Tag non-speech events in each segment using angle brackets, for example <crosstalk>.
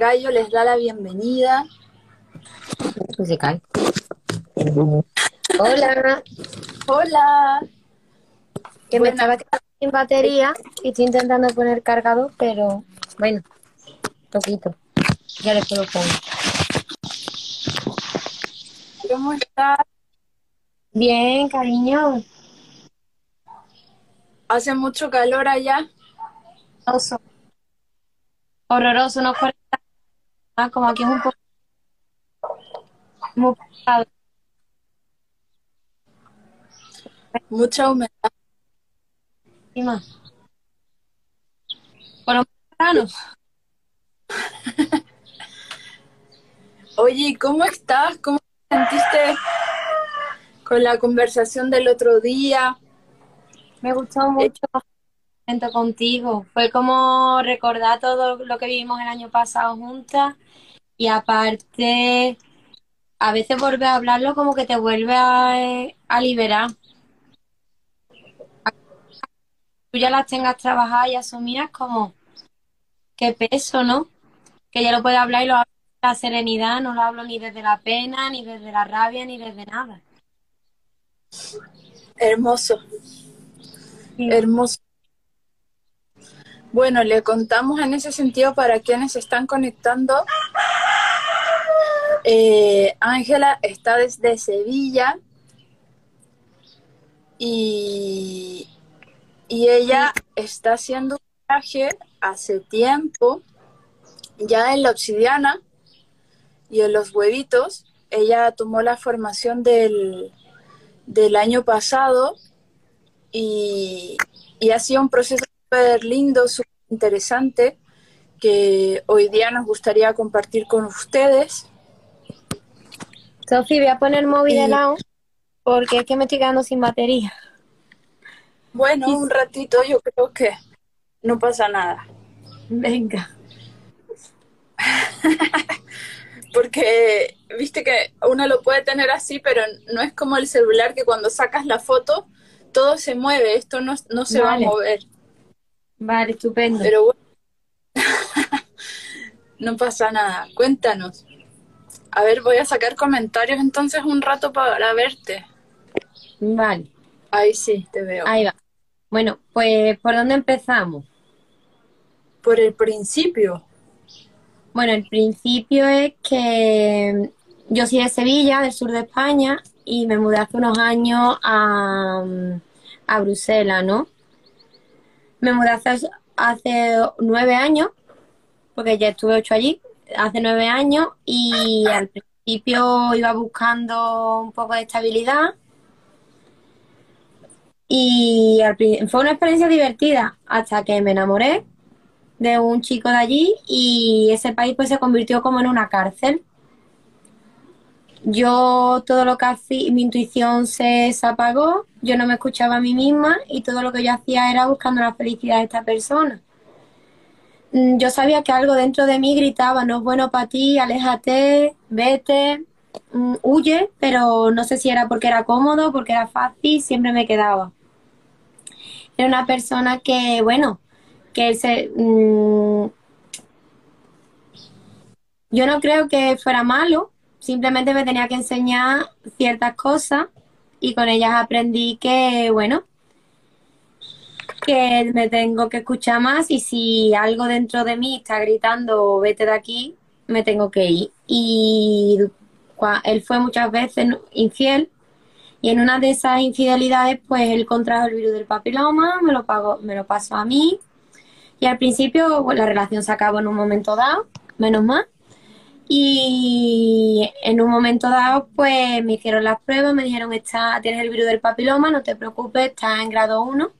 gallo les da la bienvenida. Cae. Hola. Hola. Que me estaba quedando sin batería y estoy intentando poner cargador, pero bueno, poquito. Ya le puedo poner. ¿Cómo estás? Bien, cariño. ¿Hace mucho calor allá? Horroroso. Horroroso, no es Ah, como aquí es un poco muy pesado. Mucha humedad. ¿Y más? Por lo menos. Oye, ¿cómo estás? ¿Cómo te sentiste con la conversación del otro día? Me gustó mucho el momento contigo. Fue como recordar todo lo que vivimos el año pasado juntas y aparte, a veces volver a hablarlo como que te vuelve a, a liberar. Tú ya las tengas trabajadas y asumidas como qué peso, ¿no? Que ya lo puedes hablar y lo hablo la serenidad, no lo hablo ni desde la pena, ni desde la rabia, ni desde nada. Hermoso, Sí. hermoso. Bueno, le contamos en ese sentido para quienes están conectando. Eh, Ángela está desde Sevilla y, y ella está haciendo un viaje hace tiempo, ya en la obsidiana y en los huevitos. Ella tomó la formación del, del año pasado y, y ha sido un proceso súper lindo, súper interesante que hoy día nos gustaría compartir con ustedes. Sofi, voy a poner el móvil de lado porque es que me estoy quedando sin batería. Bueno, un ratito yo creo que no pasa nada, Venga. <laughs> porque viste que uno lo puede tener así, pero no es como el celular que cuando sacas la foto todo se mueve, esto no, no se Vale. va a mover, Vale, estupendo. pero bueno, <laughs> no pasa nada, cuéntanos. A ver, voy a sacar comentarios entonces un rato para verte. Vale, Ahí sí, te veo. ahí va. Bueno, pues ¿por dónde empezamos? Por el principio. Bueno, el principio es que yo soy de Sevilla, del sur de España, y me mudé hace unos años a, a Bruselas, ¿no? Me mudé hace, hace nueve años, porque ya estuve ocho allí, hace nueve años, y al principio iba buscando un poco de estabilidad. Y al fue una experiencia divertida hasta que me enamoré de un chico de allí y ese país pues se convirtió como en una cárcel. Yo todo lo que hacía, mi intuición se, apagó, yo no me escuchaba a mí misma y todo lo que yo hacía era buscando la felicidad de esta persona. Mm, Yo sabía que algo dentro de mí gritaba, no es bueno para ti, aléjate, vete, mm, huye, pero no sé si era porque era cómodo, porque era fácil, siempre me quedaba. Era una persona que, bueno, que se... mm, yo no creo que fuera malo, simplemente me tenía que enseñar ciertas cosas y con ellas aprendí que, bueno, que me tengo que escuchar más y si algo dentro de mí está gritando vete de aquí, me tengo que ir. Y él fue muchas veces infiel y en una de esas infidelidades pues él contrajo el virus del papiloma, me lo pagó, me lo pasó a mí y al principio la relación se acabó en un momento dado, menos mal. Y en un momento dado, pues me hicieron las pruebas, me dijeron, está, tienes el virus del papiloma, no te preocupes, estás en grado 1,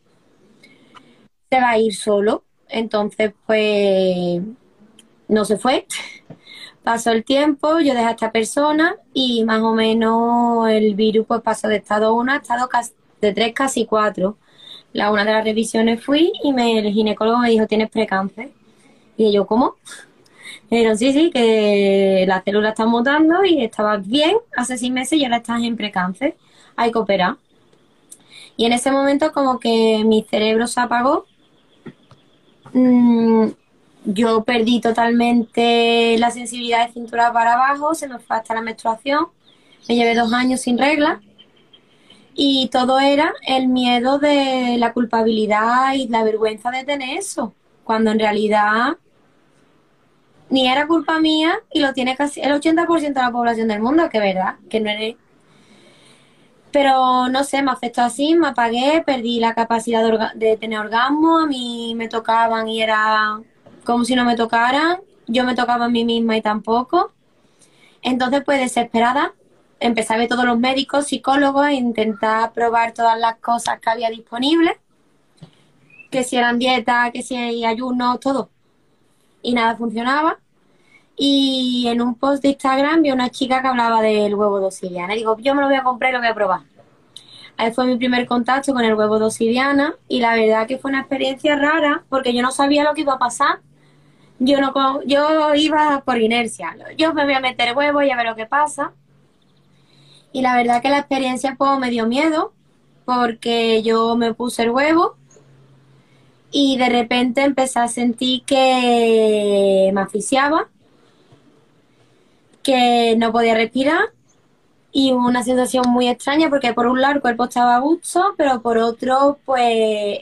se va a ir solo. Entonces, pues no se fue. <laughs> Pasó el tiempo, yo dejé a esta persona y más o menos el virus pues pasó de estado 1 a estado de 3, casi 4. La una de las revisiones fui y me, el ginecólogo me dijo, tienes precáncer. Y yo, ¿cómo? Me dijeron, sí, sí, que las células están mutando y estabas bien hace seis meses y ahora estás en precáncer. Hay que operar. Y en ese momento como que mi cerebro se apagó. Mm, yo perdí totalmente la sensibilidad de cintura para abajo, se me fue hasta la menstruación, me llevé dos años sin regla y todo era el miedo de la culpabilidad y la vergüenza de tener eso, cuando en realidad ni era culpa mía y lo tiene casi el 80% de la población del mundo, que es verdad, que no eres... Pero no sé, me afectó así, me apagué, perdí la capacidad de, tener orgasmo, a mí me tocaban y era como si no me tocaran, yo me tocaba a mí misma y tampoco. Entonces, pues desesperada, empecé a ver todos los médicos, psicólogos, e intentar probar todas las cosas que había disponibles, que si eran dietas, que si hay ayunos, todo. Y nada funcionaba. Y en un post de Instagram vi una chica que hablaba del huevo de Y digo, yo me lo voy a comprar y lo voy a probar. Ahí fue mi primer contacto con el huevo de y la verdad que fue una experiencia rara porque yo no sabía lo que iba a pasar yo no yo iba por inercia. Yo me voy a meter huevo y a ver lo que pasa. Y la verdad que la experiencia pues, me dio miedo porque yo me puse el huevo y de repente empecé a sentir que me asfixiaba, que no podía respirar y una sensación muy extraña porque por un lado el cuerpo estaba a gusto, pero por otro pues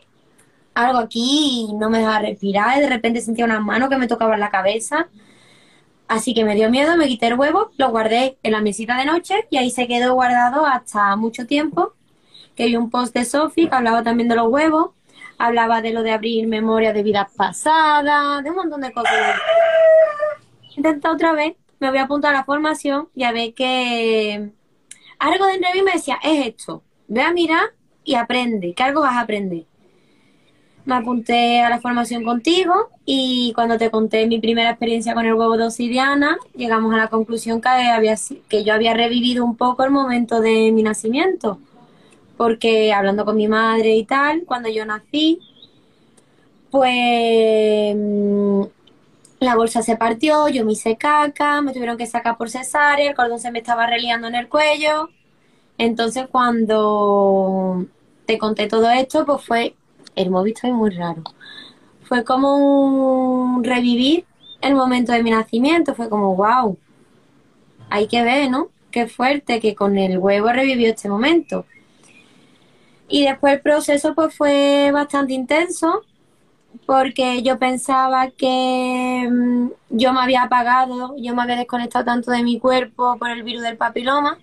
algo aquí no me dejaba respirar y de repente sentía unas manos que me tocaban la cabeza. Así que me dio miedo, me quité el huevo, lo guardé en la mesita de noche y ahí se quedó guardado hasta mucho tiempo. Que vi un post de Sophie que hablaba también de los huevos, hablaba de lo de abrir memoria de vidas pasadas, de un montón de cosas. Intenta otra vez, me voy a apuntar a la formación y a ver que algo dentro de mí me decía, es esto, ve a mirar y aprende, que algo vas a aprender me apunté a la formación contigo y cuando te conté mi primera experiencia con el huevo de obsidiana, llegamos a la conclusión que, había, que yo había revivido un poco el momento de mi nacimiento. Porque hablando con mi madre y tal, cuando yo nací, pues mm, la bolsa se partió, yo me hice caca, me tuvieron que sacar por cesárea, el cordón se me estaba reliando en el cuello. Entonces cuando te conté todo esto, pues fue el visto es muy raro. Fue como un revivir el momento de mi nacimiento, fue como, wow, hay que ver, ¿no? Qué fuerte que con el huevo revivió este momento. Y después el proceso pues fue bastante intenso porque yo pensaba que mm, yo me había apagado, yo me había desconectado tanto de mi cuerpo por el virus del papiloma,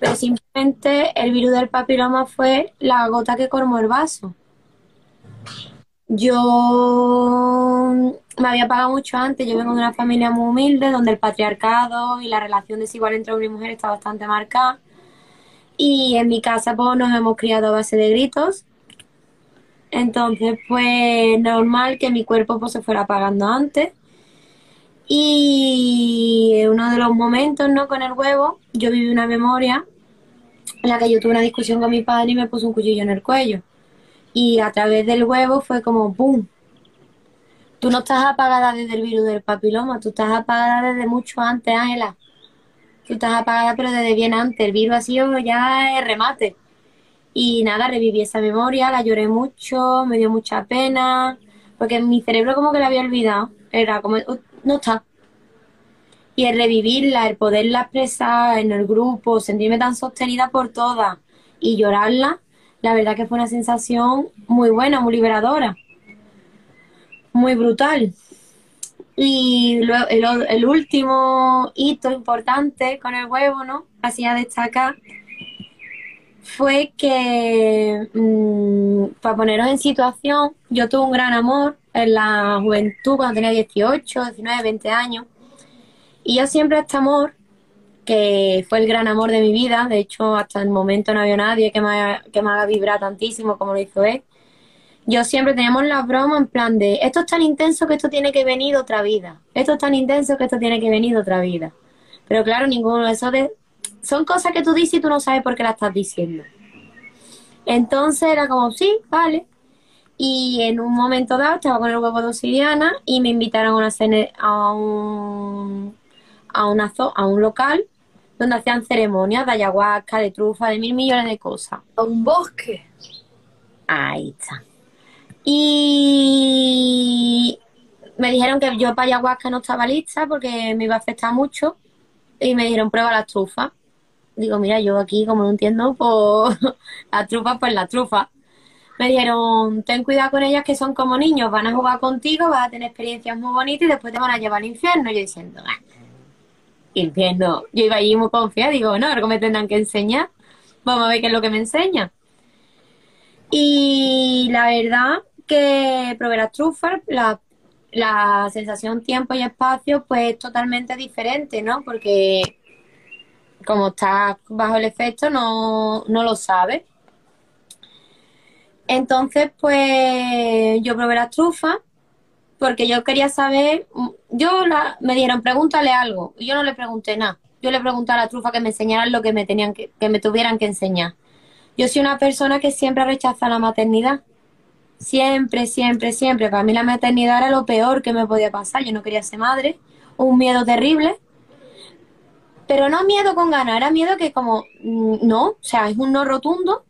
pero simplemente el virus del papiloma fue la gota que colmó el vaso. Yo me había pagado mucho antes, yo vengo de una familia muy humilde donde el patriarcado y la relación desigual entre hombre y mujer está bastante marcada. Y en mi casa pues nos hemos criado a base de gritos. Entonces pues normal que mi cuerpo pues se fuera apagando antes. Y en uno de los momentos, ¿no? Con el huevo, yo viví una memoria en la que yo tuve una discusión con mi padre y me puso un cuchillo en el cuello y a través del huevo fue como ¡boom! Tú no estás apagada desde el virus del papiloma, tú estás apagada desde mucho antes, Ángela. Tú estás apagada pero desde bien antes, el virus ha sido ya el remate. Y nada, reviví esa memoria, la lloré mucho, me dio mucha pena, porque mi cerebro como que la había olvidado, era como, no está. Y el revivirla, el poderla expresar en el grupo, sentirme tan sostenida por todas y llorarla, la verdad que fue una sensación muy buena, muy liberadora, muy brutal. Y luego el, último hito importante con el huevo, ¿no? Así a destacar, fue que, mm, para poneros en situación, yo tuve un gran amor en la juventud cuando tenía 18, 19, 20 años. Y yo siempre este amor que fue el gran amor de mi vida. De hecho, hasta el momento no había nadie que me, que me haga vibrar tantísimo como lo hizo él. Yo siempre teníamos la broma en plan de, esto es tan intenso que esto tiene que venir otra vida. Esto es tan intenso que esto tiene que venir otra vida. Pero claro, ninguno de esos de... Son cosas que tú dices y tú no sabes por qué las estás diciendo. Entonces era como, sí, vale. Y en un momento dado estaba con el huevo de obsidiana y me invitaron a, una cena, a un a, una a un local donde hacían ceremonias de ayahuasca, de trufa, de mil millones de cosas. A un bosque. Ahí está. Y me dijeron que yo para ayahuasca no estaba lista porque me iba a afectar mucho y me dijeron prueba las trufas. Digo, mira, yo aquí como no entiendo, pues <laughs> las trufas, pues la trufa. Me dijeron, ten cuidado con ellas que son como niños, van a jugar contigo, vas a tener experiencias muy bonitas y después te van a llevar al infierno. Yo diciendo, ah, infierno. Yo iba allí muy confiada, digo, no, algo me tendrán que enseñar. Vamos a ver qué es lo que me enseña. Y la verdad que probé las trufas, la, la sensación tiempo y espacio pues es totalmente diferente, ¿no? Porque como estás bajo el efecto no, no lo sabes. Entonces, pues yo probé las trufas porque yo quería saber, yo la, me dieron pregúntale algo, y yo no le pregunté nada. Yo le pregunté a la trufa que me enseñaran lo que me tenían que, que me tuvieran que enseñar. Yo soy una persona que siempre rechaza la maternidad. Siempre, siempre, siempre. Para mí la maternidad era lo peor que me podía pasar. Yo no quería ser madre. Un miedo terrible. Pero no miedo con ganas, era miedo que como, mm, no, o sea, es un no rotundo.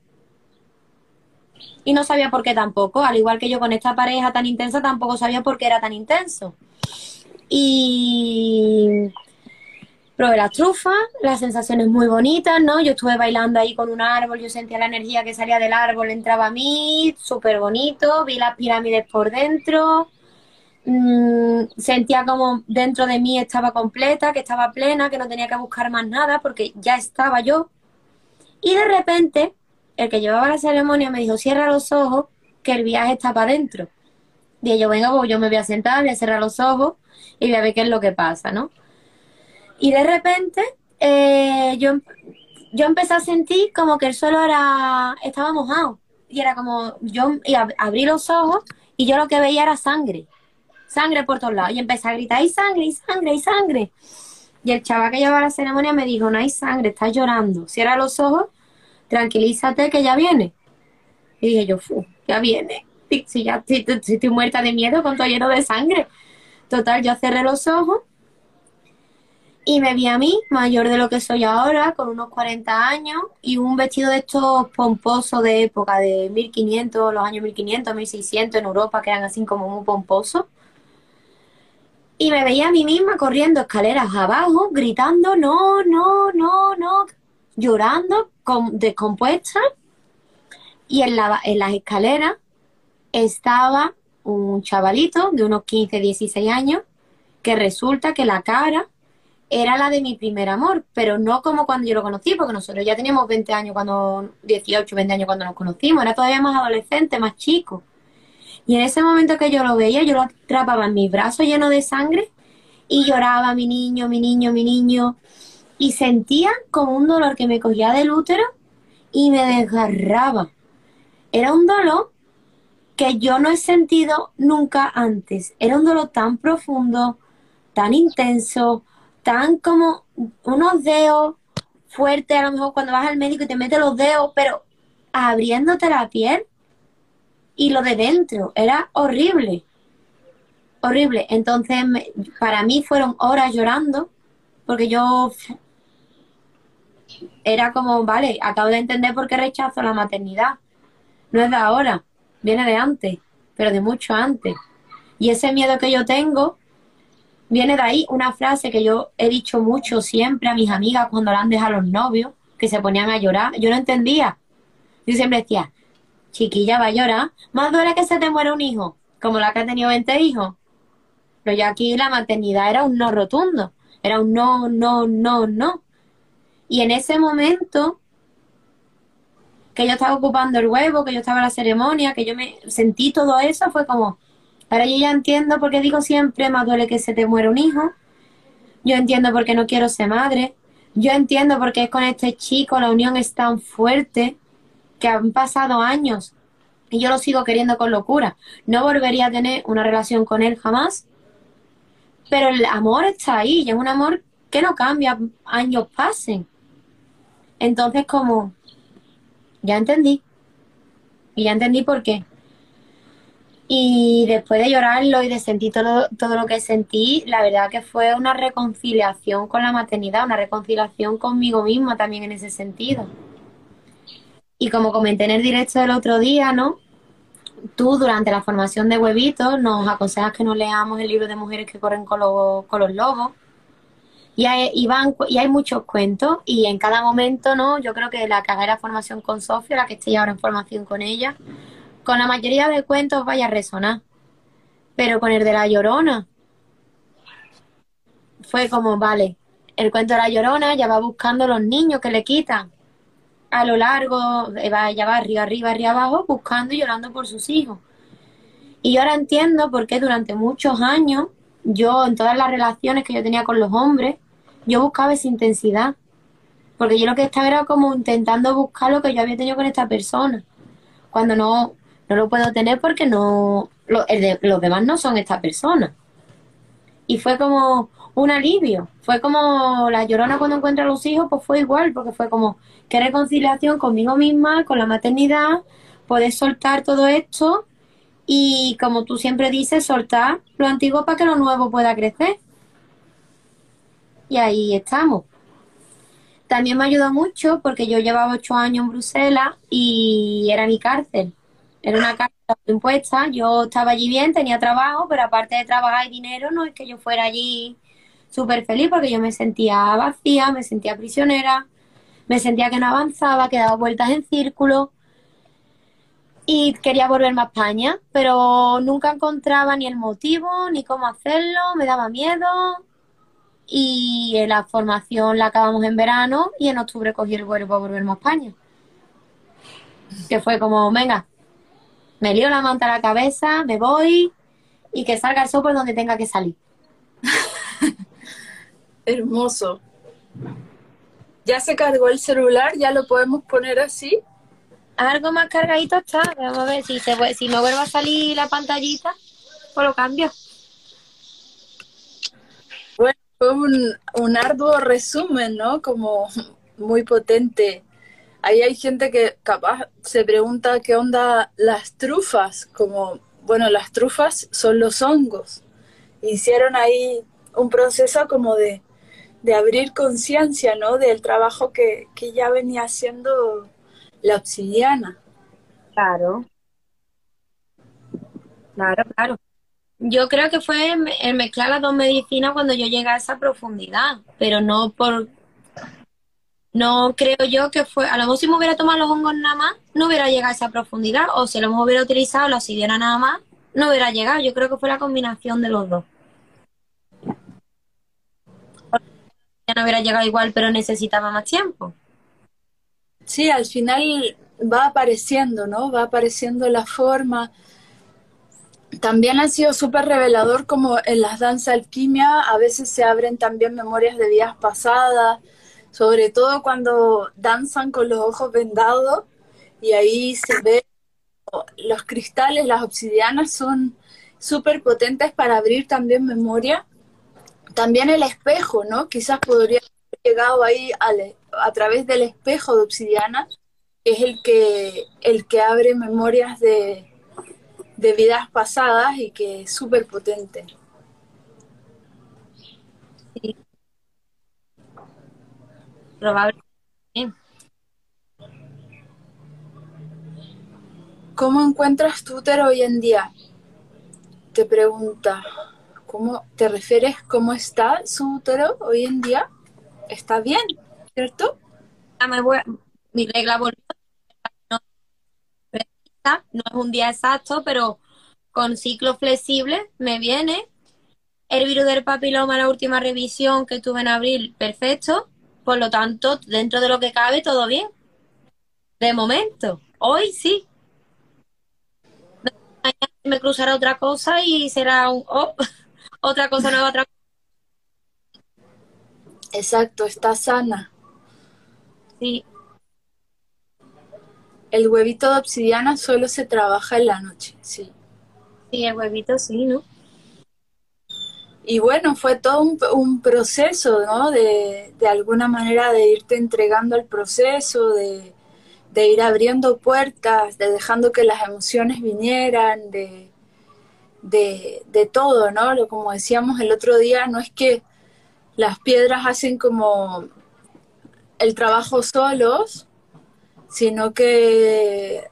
Y no sabía por qué tampoco. Al igual que yo con esta pareja tan intensa, tampoco sabía por qué era tan intenso. Y probé las trufas, las sensaciones muy bonitas, ¿no? Yo estuve bailando ahí con un árbol, yo sentía la energía que salía del árbol, entraba a mí, súper bonito, vi las pirámides por dentro, mmm, sentía como dentro de mí estaba completa, que estaba plena, que no tenía que buscar más nada porque ya estaba yo. Y de repente, el que llevaba la ceremonia me dijo, cierra los ojos, que el viaje está para adentro. Dije yo, venga, pues yo me voy a sentar, voy a cerrar los ojos y voy a ver qué es lo que pasa, ¿no? Y de repente eh, yo, yo empecé a sentir como que el suelo era, estaba mojado. Y era como, yo abrí los ojos y yo lo que veía era sangre. Sangre por todos lados. Y empecé a gritar, hay sangre, hay sangre, hay sangre. Y el chaval que llevaba la ceremonia me dijo, no hay sangre, estás llorando. Cierra los ojos, tranquilízate que ya viene. Y dije yo, Fu, ya viene. Si ya si, si estoy muerta de miedo con todo lleno de sangre. Total, yo cerré los ojos y me vi a mí, mayor de lo que soy ahora, con unos 40 años y un vestido de estos pomposos de época, de 1500, los años 1500, 1600 en Europa, que eran así como muy pomposos. Y me veía a mí misma corriendo escaleras abajo, gritando, no, no, no, no, llorando, descompuesta. Y en, la, en las escaleras estaba un chavalito de unos 15, 16 años, que resulta que la cara era la de mi primer amor, pero no como cuando yo lo conocí, porque nosotros ya teníamos 20 años cuando, 18, 20 años cuando nos conocimos, era todavía más adolescente, más chico. Y en ese momento que yo lo veía, yo lo atrapaba en mis brazos llenos de sangre y lloraba, mi niño, mi niño, mi niño. Y sentía como un dolor que me cogía del útero y me desgarraba. Era un dolor que yo no he sentido nunca antes. Era un dolor tan profundo, tan intenso, tan como unos dedos fuertes, a lo mejor cuando vas al médico y te mete los dedos, pero abriéndote la piel y lo de dentro, era horrible, horrible. Entonces, para mí fueron horas llorando, porque yo era como, vale, acabo de entender por qué rechazo la maternidad. No es de ahora, viene de antes, pero de mucho antes. Y ese miedo que yo tengo Viene de ahí una frase que yo he dicho mucho siempre a mis amigas cuando la han dejado los novios, que se ponían a llorar. Yo no entendía. Yo siempre decía, chiquilla va a llorar, más duele que se te muera un hijo, como la que ha tenido 20 hijos. Pero yo aquí la maternidad era un no rotundo, era un no, no, no, no. Y en ese momento que yo estaba ocupando el huevo, que yo estaba en la ceremonia, que yo me sentí todo eso, fue como, Ahora yo ya entiendo por qué digo siempre, más duele que se te muera un hijo. Yo entiendo por qué no quiero ser madre. Yo entiendo por qué con este chico la unión es tan fuerte que han pasado años y yo lo sigo queriendo con locura. No volvería a tener una relación con él jamás, pero el amor está ahí y es un amor que no cambia, años pasen. Entonces como, ya entendí. Y ya entendí por qué. Y después de llorarlo y de sentir todo, todo lo que sentí, la verdad que fue una reconciliación con la maternidad, una reconciliación conmigo misma también en ese sentido. Y como comenté en el directo del otro día, ¿no? tú durante la formación de huevitos nos aconsejas que no leamos el libro de mujeres que corren con los, con los lobos. Y hay, y, y hay muchos cuentos y en cada momento, ¿no? Yo creo que la que haga la formación con Sofía, la que esté ahora en formación con ella, con la mayoría de cuentos vaya a resonar. Pero con el de la llorona, fue como, vale, el cuento de la llorona ya va buscando los niños que le quitan a lo largo, ella va arriba, arriba, arriba, abajo, buscando y llorando por sus hijos. Y yo ahora entiendo por qué durante muchos años, yo en todas las relaciones que yo tenía con los hombres, yo buscaba esa intensidad. Porque yo lo que estaba era como intentando buscar lo que yo había tenido con esta persona. Cuando no, no lo puedo tener porque no, los demás no son esta persona. Y fue como, un alivio. Fue como la llorona cuando encuentra a los hijos, pues fue igual, porque fue como qué reconciliación conmigo misma, con la maternidad, poder soltar todo esto y como tú siempre dices, soltar lo antiguo para que lo nuevo pueda crecer. Y ahí estamos. También me ayudó mucho porque yo llevaba ocho años en Bruselas y era mi cárcel. Era una cárcel impuesta. Yo estaba allí bien, tenía trabajo, pero aparte de trabajar y dinero, no es que yo fuera allí súper feliz porque yo me sentía vacía, me sentía prisionera, me sentía que no avanzaba, que daba vueltas en círculo y quería volverme a España, pero nunca encontraba ni el motivo ni cómo hacerlo, me daba miedo y la formación la acabamos en verano y en octubre cogí el vuelo para volverme a España. Que fue como, venga, me lío la manta a la cabeza, me voy y que salga el sol por donde tenga que salir. <laughs> Hermoso. Ya se cargó el celular, ya lo podemos poner así. Algo más cargadito está. Vamos a ver si, se, si me vuelve a salir la pantallita, pues lo cambio. Bueno, fue un, un arduo resumen, ¿no? Como muy potente. Ahí hay gente que capaz se pregunta qué onda las trufas, como, bueno, las trufas son los hongos. Hicieron ahí un proceso como de de abrir conciencia, ¿no? Del trabajo que, ya venía haciendo la obsidiana. Claro. Claro, claro. Yo creo que fue el mezclar las dos medicinas cuando yo llegué a esa profundidad, pero no por... No creo yo que fue... A lo mejor si me hubiera tomado los hongos nada más, no hubiera llegado a esa profundidad, o si lo mejor hubiera utilizado la obsidiana nada más, no hubiera llegado. Yo creo que fue la combinación de los dos. ya no hubiera llegado igual, pero necesitaba más tiempo. Sí, al final va apareciendo, ¿no? Va apareciendo la forma. También ha sido súper revelador como en las danzas alquimia a veces se abren también memorias de vidas pasadas, sobre todo cuando danzan con los ojos vendados y ahí se ve los cristales, las obsidianas son súper potentes para abrir también memoria también el espejo, ¿no? Quizás podría haber llegado ahí a, través del espejo de obsidiana, que es el que, el que abre memorias de, vidas pasadas y que es súper potente. Probablemente. ¿Cómo encuentras útero hoy en día? Te pregunta. ¿Cómo te refieres? ¿Cómo está su útero hoy en día? ¿Está bien? ¿Cierto? mi regla volvió. No es un día exacto, pero con ciclo flexible me viene. El virus del papiloma, la última revisión que tuve en abril, perfecto. Por lo tanto, dentro de lo que cabe, todo bien. De momento, hoy sí. Me cruzará otra cosa y será un... Oh <laughs> otra cosa nueva, otra Exacto, está sana. Sí. El huevito de obsidiana solo se trabaja en la noche, sí. Sí, el huevito sí, ¿no? Y bueno, fue todo un, proceso, ¿no? De, de, alguna manera de irte entregando al proceso, de, de ir abriendo puertas, de dejando que las emociones vinieran, de, de, todo, ¿no? Lo, como decíamos el otro día, no es que las piedras hacen como el trabajo solos, sino que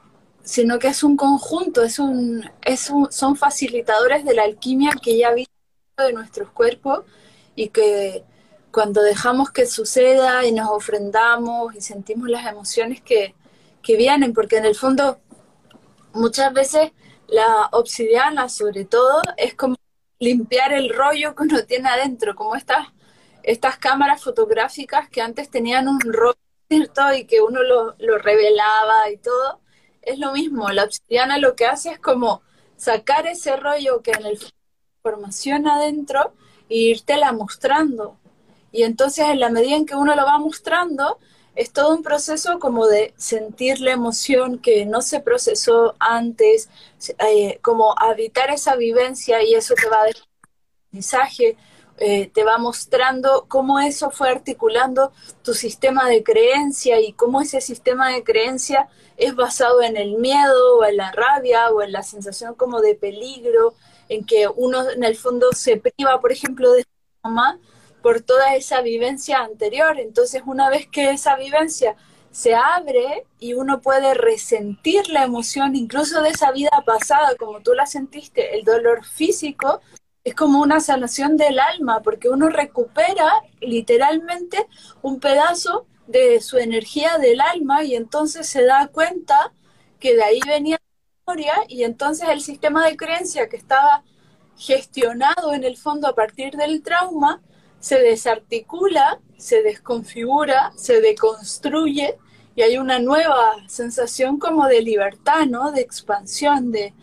sino que es un conjunto, es un, es son facilitadores de la alquimia que ya visto de nuestros cuerpos y que cuando dejamos que suceda y nos ofrendamos y sentimos las emociones que, que vienen, porque en el fondo muchas veces la obsidiana sobre todo es como limpiar el rollo que uno tiene adentro, como estas, estas cámaras fotográficas que antes tenían un rollo, ¿cierto? Y que uno lo, lo revelaba y todo es lo mismo, la obsidiana lo que hace es como sacar ese rollo que en el formación adentro e irtela mostrando. Y entonces en la medida en que uno lo va mostrando, es todo un proceso como de sentir la emoción que no se procesó antes, eh, como habitar esa vivencia y eso te va a mensaje, eh, te va mostrando cómo eso fue articulando tu sistema de creencia y cómo ese sistema de creencia es basado en el miedo o en la rabia o en la sensación como de peligro, en que uno en el fondo se priva, por ejemplo, de su mamá por toda esa vivencia anterior. Entonces, una vez que esa vivencia se abre y uno puede resentir la emoción incluso de esa vida pasada, como tú la sentiste, el dolor físico, es como una sanación del alma, porque uno recupera literalmente un pedazo de su energía del alma y entonces se da cuenta que de ahí venía y entonces el sistema de creencia que estaba gestionado en el fondo a partir del trauma se desarticula, se desconfigura, se deconstruye y hay una nueva sensación como de libertad, ¿no? De expansión, de,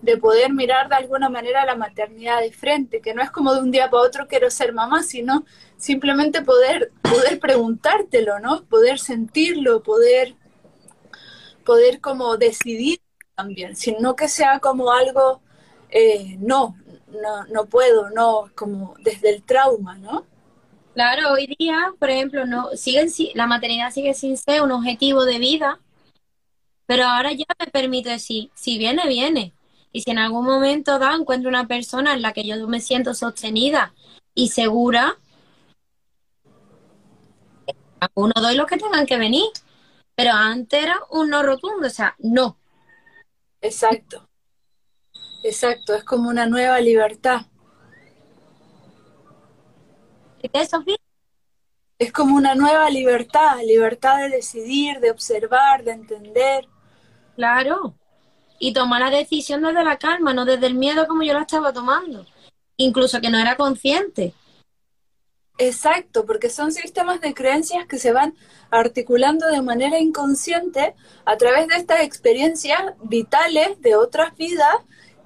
de poder mirar de alguna manera la maternidad de frente, que no es como de un día para otro quiero ser mamá, sino simplemente poder, poder preguntártelo, ¿no? Poder sentirlo, poder, poder como decidir también, sino que sea como algo, eh, no, no, no puedo, no, como desde el trauma, ¿no? Claro, hoy día, por ejemplo, no siguen la maternidad sigue sin ser un objetivo de vida, pero ahora ya me permito decir, si viene, viene. Y si en algún momento da, encuentro una persona en la que yo me siento sostenida y segura, a uno doy los que tengan que venir. Pero antes era un no rotundo, o sea, no. Exacto. Exacto, es como una nueva libertad. ¿Qué Sofía? Es como una nueva libertad, libertad de decidir, de observar, de entender. Claro y tomar la decisión desde la calma, no desde el miedo como yo la estaba tomando, incluso que no era consciente. Exacto, porque son sistemas de creencias que se van articulando de manera inconsciente a través de estas experiencias vitales de otras vidas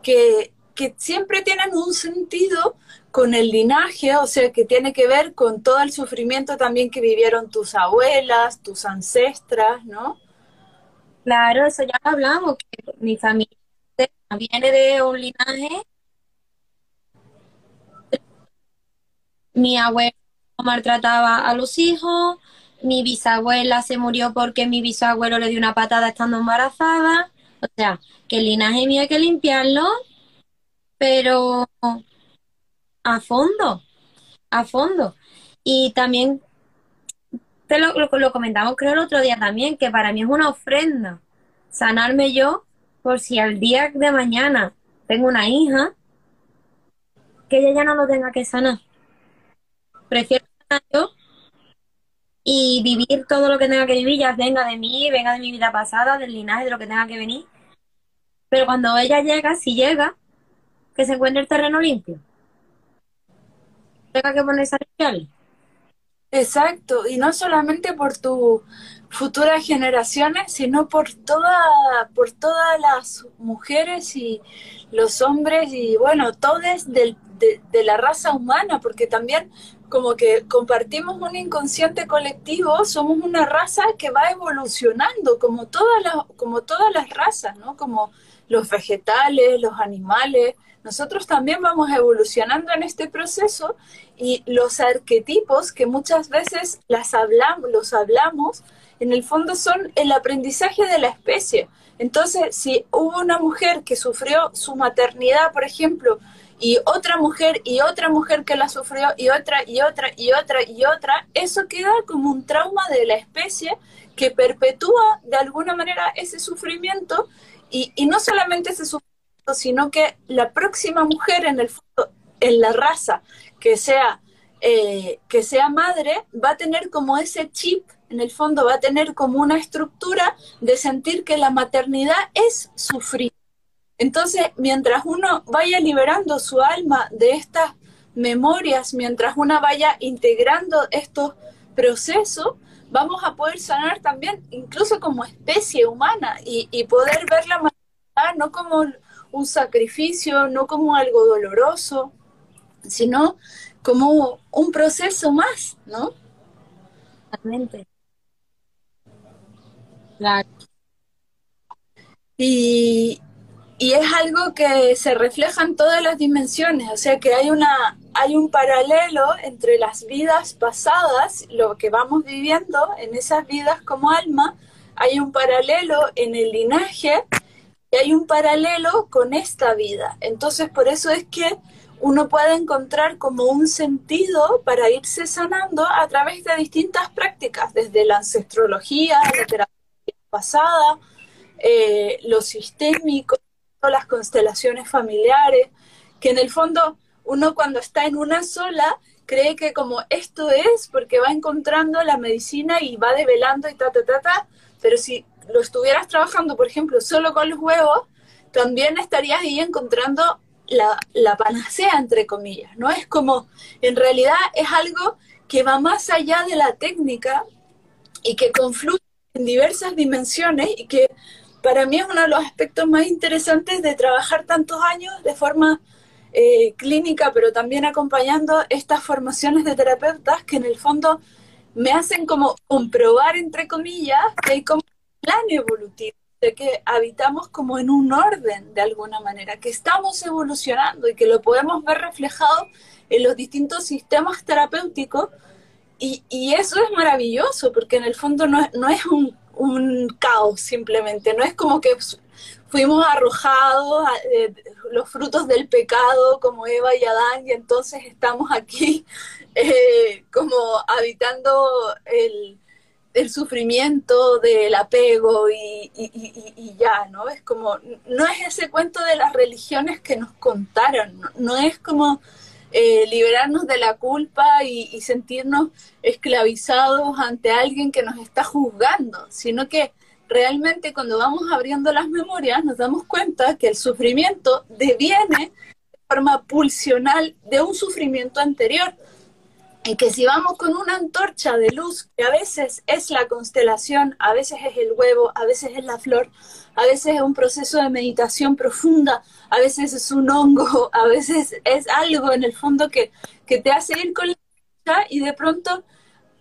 que, que siempre tienen un sentido con el linaje, o sea, que tiene que ver con todo el sufrimiento también que vivieron tus abuelas, tus ancestras, ¿no? Claro, eso ya hablamos, que mi familia viene de un linaje. Mi abuela maltrataba a los hijos, mi bisabuela se murió porque mi bisabuelo le dio una patada estando embarazada. O sea, que el linaje mío hay que limpiarlo, pero a fondo, a fondo. Y también te lo, lo, comentamos creo el otro día también, que para mí es una ofrenda sanarme yo por si al día de mañana tengo una hija, que ella ya no lo tenga que sanar. Prefiero sanar yo y vivir todo lo que tenga que vivir, ya venga de mí, venga de mi vida pasada, del linaje, de lo que tenga que venir. Pero cuando ella llega, si llega, que se encuentre el terreno limpio. Tenga que ponerse a limpiarle. Exacto, y no solamente por tus futuras generaciones, sino por toda, por todas las mujeres y los hombres y bueno, todos de, de, la raza humana, porque también como que compartimos un inconsciente colectivo, somos una raza que va evolucionando, como todas las, como todas las razas, ¿no? Como los vegetales, los animales, nosotros también vamos evolucionando en este proceso y los arquetipos que muchas veces las hablamos, los hablamos, en el fondo son el aprendizaje de la especie. Entonces, si hubo una mujer que sufrió su maternidad, por ejemplo, y otra mujer y otra mujer que la sufrió y otra y otra y otra y otra, eso queda como un trauma de la especie que perpetúa de alguna manera ese sufrimiento Y, y no solamente ese sufrimiento, sino que la próxima mujer en el fondo, en la raza que sea, eh, que sea madre, va a tener como ese chip, en el fondo va a tener como una estructura de sentir que la maternidad es sufrir. Entonces, mientras uno vaya liberando su alma de estas memorias, mientras una vaya integrando estos procesos, vamos a poder sanar también, incluso como especie humana, y, poder ver la maternidad no como un sacrificio, no como algo doloroso, sino como un proceso más, ¿no? Totalmente. Claro. Y, y es algo que se refleja en todas las dimensiones, o sea que hay una hay un paralelo entre las vidas pasadas, lo que vamos viviendo en esas vidas como alma, hay un paralelo en el linaje y hay un paralelo con esta vida. Entonces, por eso es que uno puede encontrar como un sentido para irse sanando a través de distintas prácticas, desde la ancestrología, la terapia pasada, eh, lo sistémico, las constelaciones familiares, que en el fondo uno cuando está en una sola cree que como esto es porque va encontrando la medicina y va develando y ta, ta, ta, ta, pero si lo estuvieras trabajando, por ejemplo, solo con los huevos, también estarías ahí encontrando la, la panacea, entre comillas, ¿no? Es como, en realidad es algo que va más allá de la técnica y que confluye en diversas dimensiones y que para mí es uno de los aspectos más interesantes de trabajar tantos años de forma eh, clínica, pero también acompañando estas formaciones de terapeutas que en el fondo me hacen como comprobar, entre comillas, que hay como un plan evolutivo, de que habitamos como en un orden de alguna manera, que estamos evolucionando y que lo podemos ver reflejado en los distintos sistemas terapéuticos. Y, eso es maravilloso, porque en el fondo no, no es un un caos simplemente, no es como que fuimos arrojados eh, los frutos del pecado como Eva y Adán y entonces estamos aquí <laughs> eh, como habitando el, el, sufrimiento del apego y, y, ya, ¿no? Es como, no es ese cuento de las religiones que nos contaron, no es como eh, liberarnos de la culpa y, sentirnos esclavizados ante alguien que nos está juzgando, sino que realmente cuando vamos abriendo las memorias nos damos cuenta que el sufrimiento deviene de forma pulsional de un sufrimiento anterior. Y que si vamos con una antorcha de luz, que a veces es la constelación, a veces es el huevo, a veces es la flor, a veces es un proceso de meditación profunda, a veces es un hongo, <laughs> a veces es algo en el fondo que, que te hace ir con la y de pronto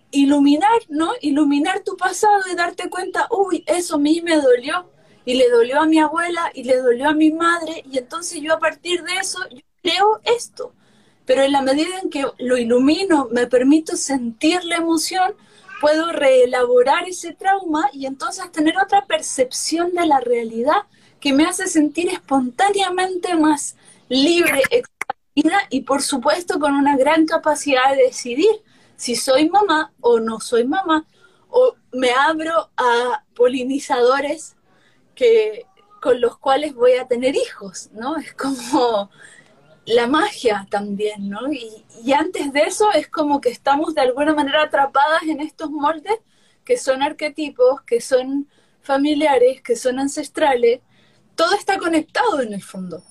iluminar, ¿no? Iluminar tu pasado y darte cuenta, uy, eso a mí me dolió y le dolió a mi abuela y le dolió a mi madre y entonces yo a partir de eso yo creo esto. Pero en la medida en que lo ilumino, me permito sentir la emoción, puedo reelaborar ese trauma y entonces tener otra percepción de la realidad que me hace sentir espontáneamente más libre, expandida y por supuesto con una gran capacidad de decidir si soy mamá o no soy mamá, o me abro a polinizadores que, con los cuales voy a tener hijos, ¿no? Es como la magia también, ¿no? Y, y, antes de eso es como que estamos de alguna manera atrapadas en estos moldes que son arquetipos, que son familiares, que son ancestrales, todo está conectado en el fondo.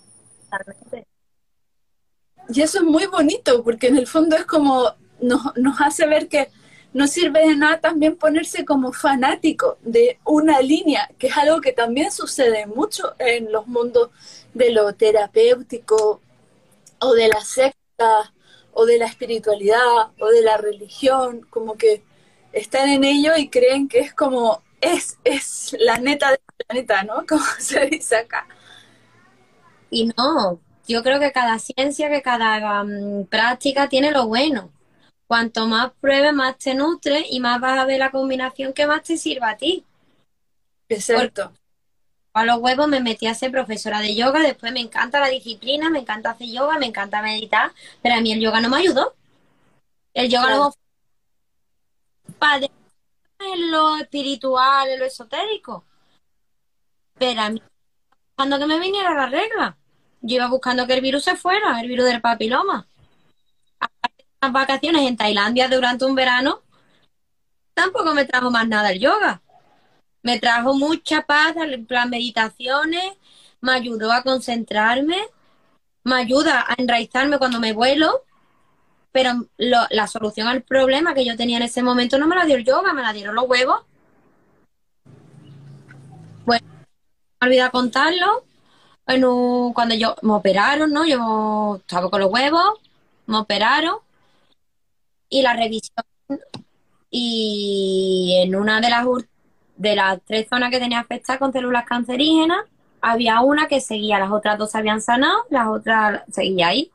Y eso es muy bonito, porque en el fondo es como nos, nos hace ver que no sirve de nada también ponerse como fanático de una línea, que es algo que también sucede mucho en los mundos de lo terapéutico o de la secta o de la espiritualidad o de la religión, como que están en ello y creen que es como es, es la neta del planeta, ¿no? <laughs> Como se dice acá. Y no, yo creo que cada ciencia, que cada um, práctica tiene lo bueno. Cuanto más pruebes, más te nutre y más vas a ver la combinación que más te sirva a ti. Exacto. A los huevos me metí a ser profesora de yoga, después me encanta la disciplina, me encanta hacer yoga, me encanta meditar, pero a mí el yoga no me ayudó. El yoga claro. no en lo espiritual, en lo esotérico. Pero a mí buscando que me viniera la regla. Yo iba buscando que el virus se fuera, el virus del papiloma. Las vacaciones en Tailandia durante un verano, tampoco me trajo más nada el yoga. Me trajo mucha paz, las meditaciones, me ayudó a concentrarme, me ayuda a enraizarme cuando me vuelo, pero la solución al problema que yo tenía en ese momento no me la dio el yoga, me la dieron los huevos. Bueno, me olvidé contarlo. Bueno, cuando yo me operaron, ¿no? Yo estaba con los huevos, me operaron y la revisión y en una de las de las tres zonas que tenía afectadas con células cancerígenas había una que seguía, las otras dos se habían sanado, las otras seguía ahí.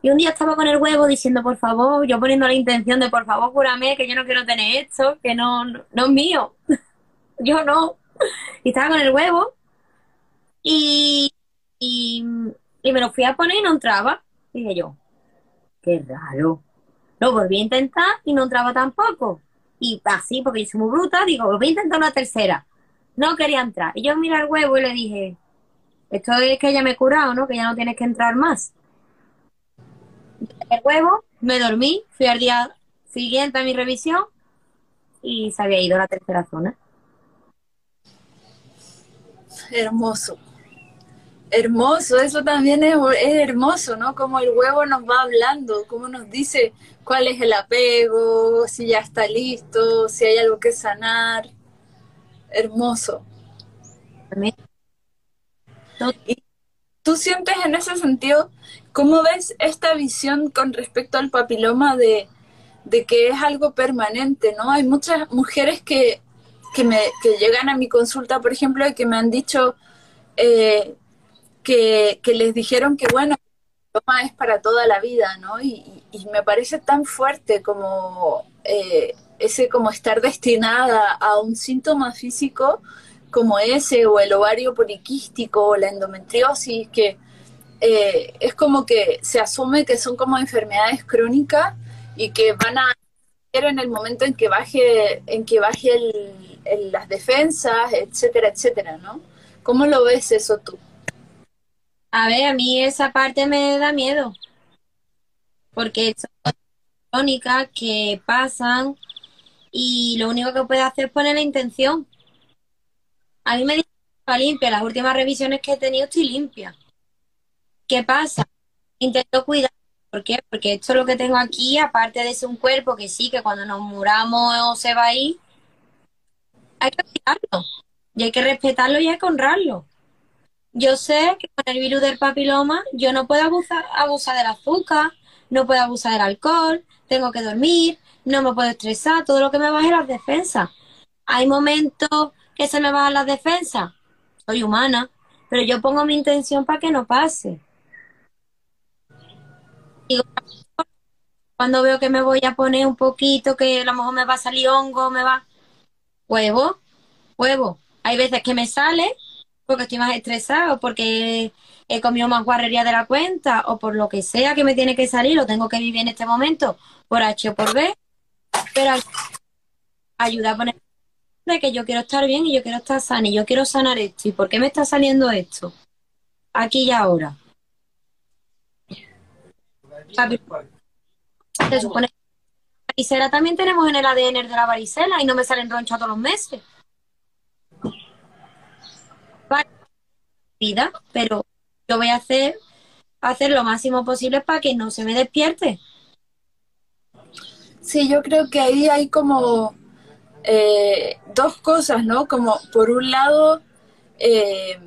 Y un día estaba con el huevo diciendo, por favor, yo poniendo la intención de, por favor, cúrame, que yo no quiero tener esto, que no, no, es mío. <laughs> yo no. Y estaba con el huevo y, y, me lo fui a poner y no entraba. dije yo, qué raro. Lo volví a intentar y no entraba tampoco. Y así, porque yo soy muy bruta, digo, volví a intentar una tercera no quería entrar. Y yo miré al huevo y le dije, esto es que ya me he curado, ¿no? Que ya no tienes que entrar más. El huevo, me dormí, fui al día siguiente a mi revisión y se había ido a la tercera zona. Hermoso. Hermoso, eso también es, es, hermoso, ¿no? Como el huevo nos va hablando, como nos dice cuál es el apego, si ya está listo, si hay algo que sanar hermoso. ¿Y tú sientes en ese sentido, cómo ves esta visión con respecto al papiloma de, que es algo permanente, ¿no? Hay muchas mujeres que, me, llegan a mi consulta, por ejemplo, y que me han dicho eh, que, les dijeron que, bueno, el papiloma es para toda la vida, ¿no? Y, me parece tan fuerte como eh, ese como estar destinada a un síntoma físico como ese, o el ovario poliquístico, o la endometriosis, que eh, es como que se asume que son como enfermedades crónicas y que van a en el momento en que baje, en que baje las defensas, etcétera, etcétera, ¿no? ¿Cómo lo ves eso tú? A ver, a mí esa parte me da miedo, porque son crónicas que pasan y lo único que puede hacer es poner la intención. A mí me dice que limpia, las últimas revisiones que he tenido estoy limpia. ¿Qué pasa? Intento cuidar. ¿Por qué? Porque esto es lo que tengo aquí, aparte de ser un cuerpo que sí, que cuando nos muramos se va a ir, hay que cuidarlo. Y hay que respetarlo y hay que honrarlo. Yo sé que con el virus del papiloma yo no puedo abusar, abusar del azúcar, no puedo abusar del alcohol, tengo que dormir, no me puedo estresar, todo lo que me baje las defensas. Hay momentos que se me bajan las defensas, soy humana, pero yo pongo mi intención para que no pase. cuando veo que me voy a poner un poquito, que a lo mejor me va a salir hongo, me va... Huevo, huevo. Hay veces que me sale porque estoy más estresado, porque he comido más guarrería de la cuenta o por lo que sea que me tiene que salir, lo tengo que vivir en este momento por H o por B pero ayuda a poner de que yo quiero estar bien y yo quiero estar sana y yo quiero sanar esto. ¿Y por qué me está saliendo esto? Aquí y ahora. Se supone que la varicela también tenemos en el ADN de la varicela y no me salen ronchas todos los meses. Vida, pero yo voy a hacer, hacer lo máximo posible para que no se me despierte. Sí, yo creo que ahí hay como eh, dos cosas, ¿no? Como por un lado, eh,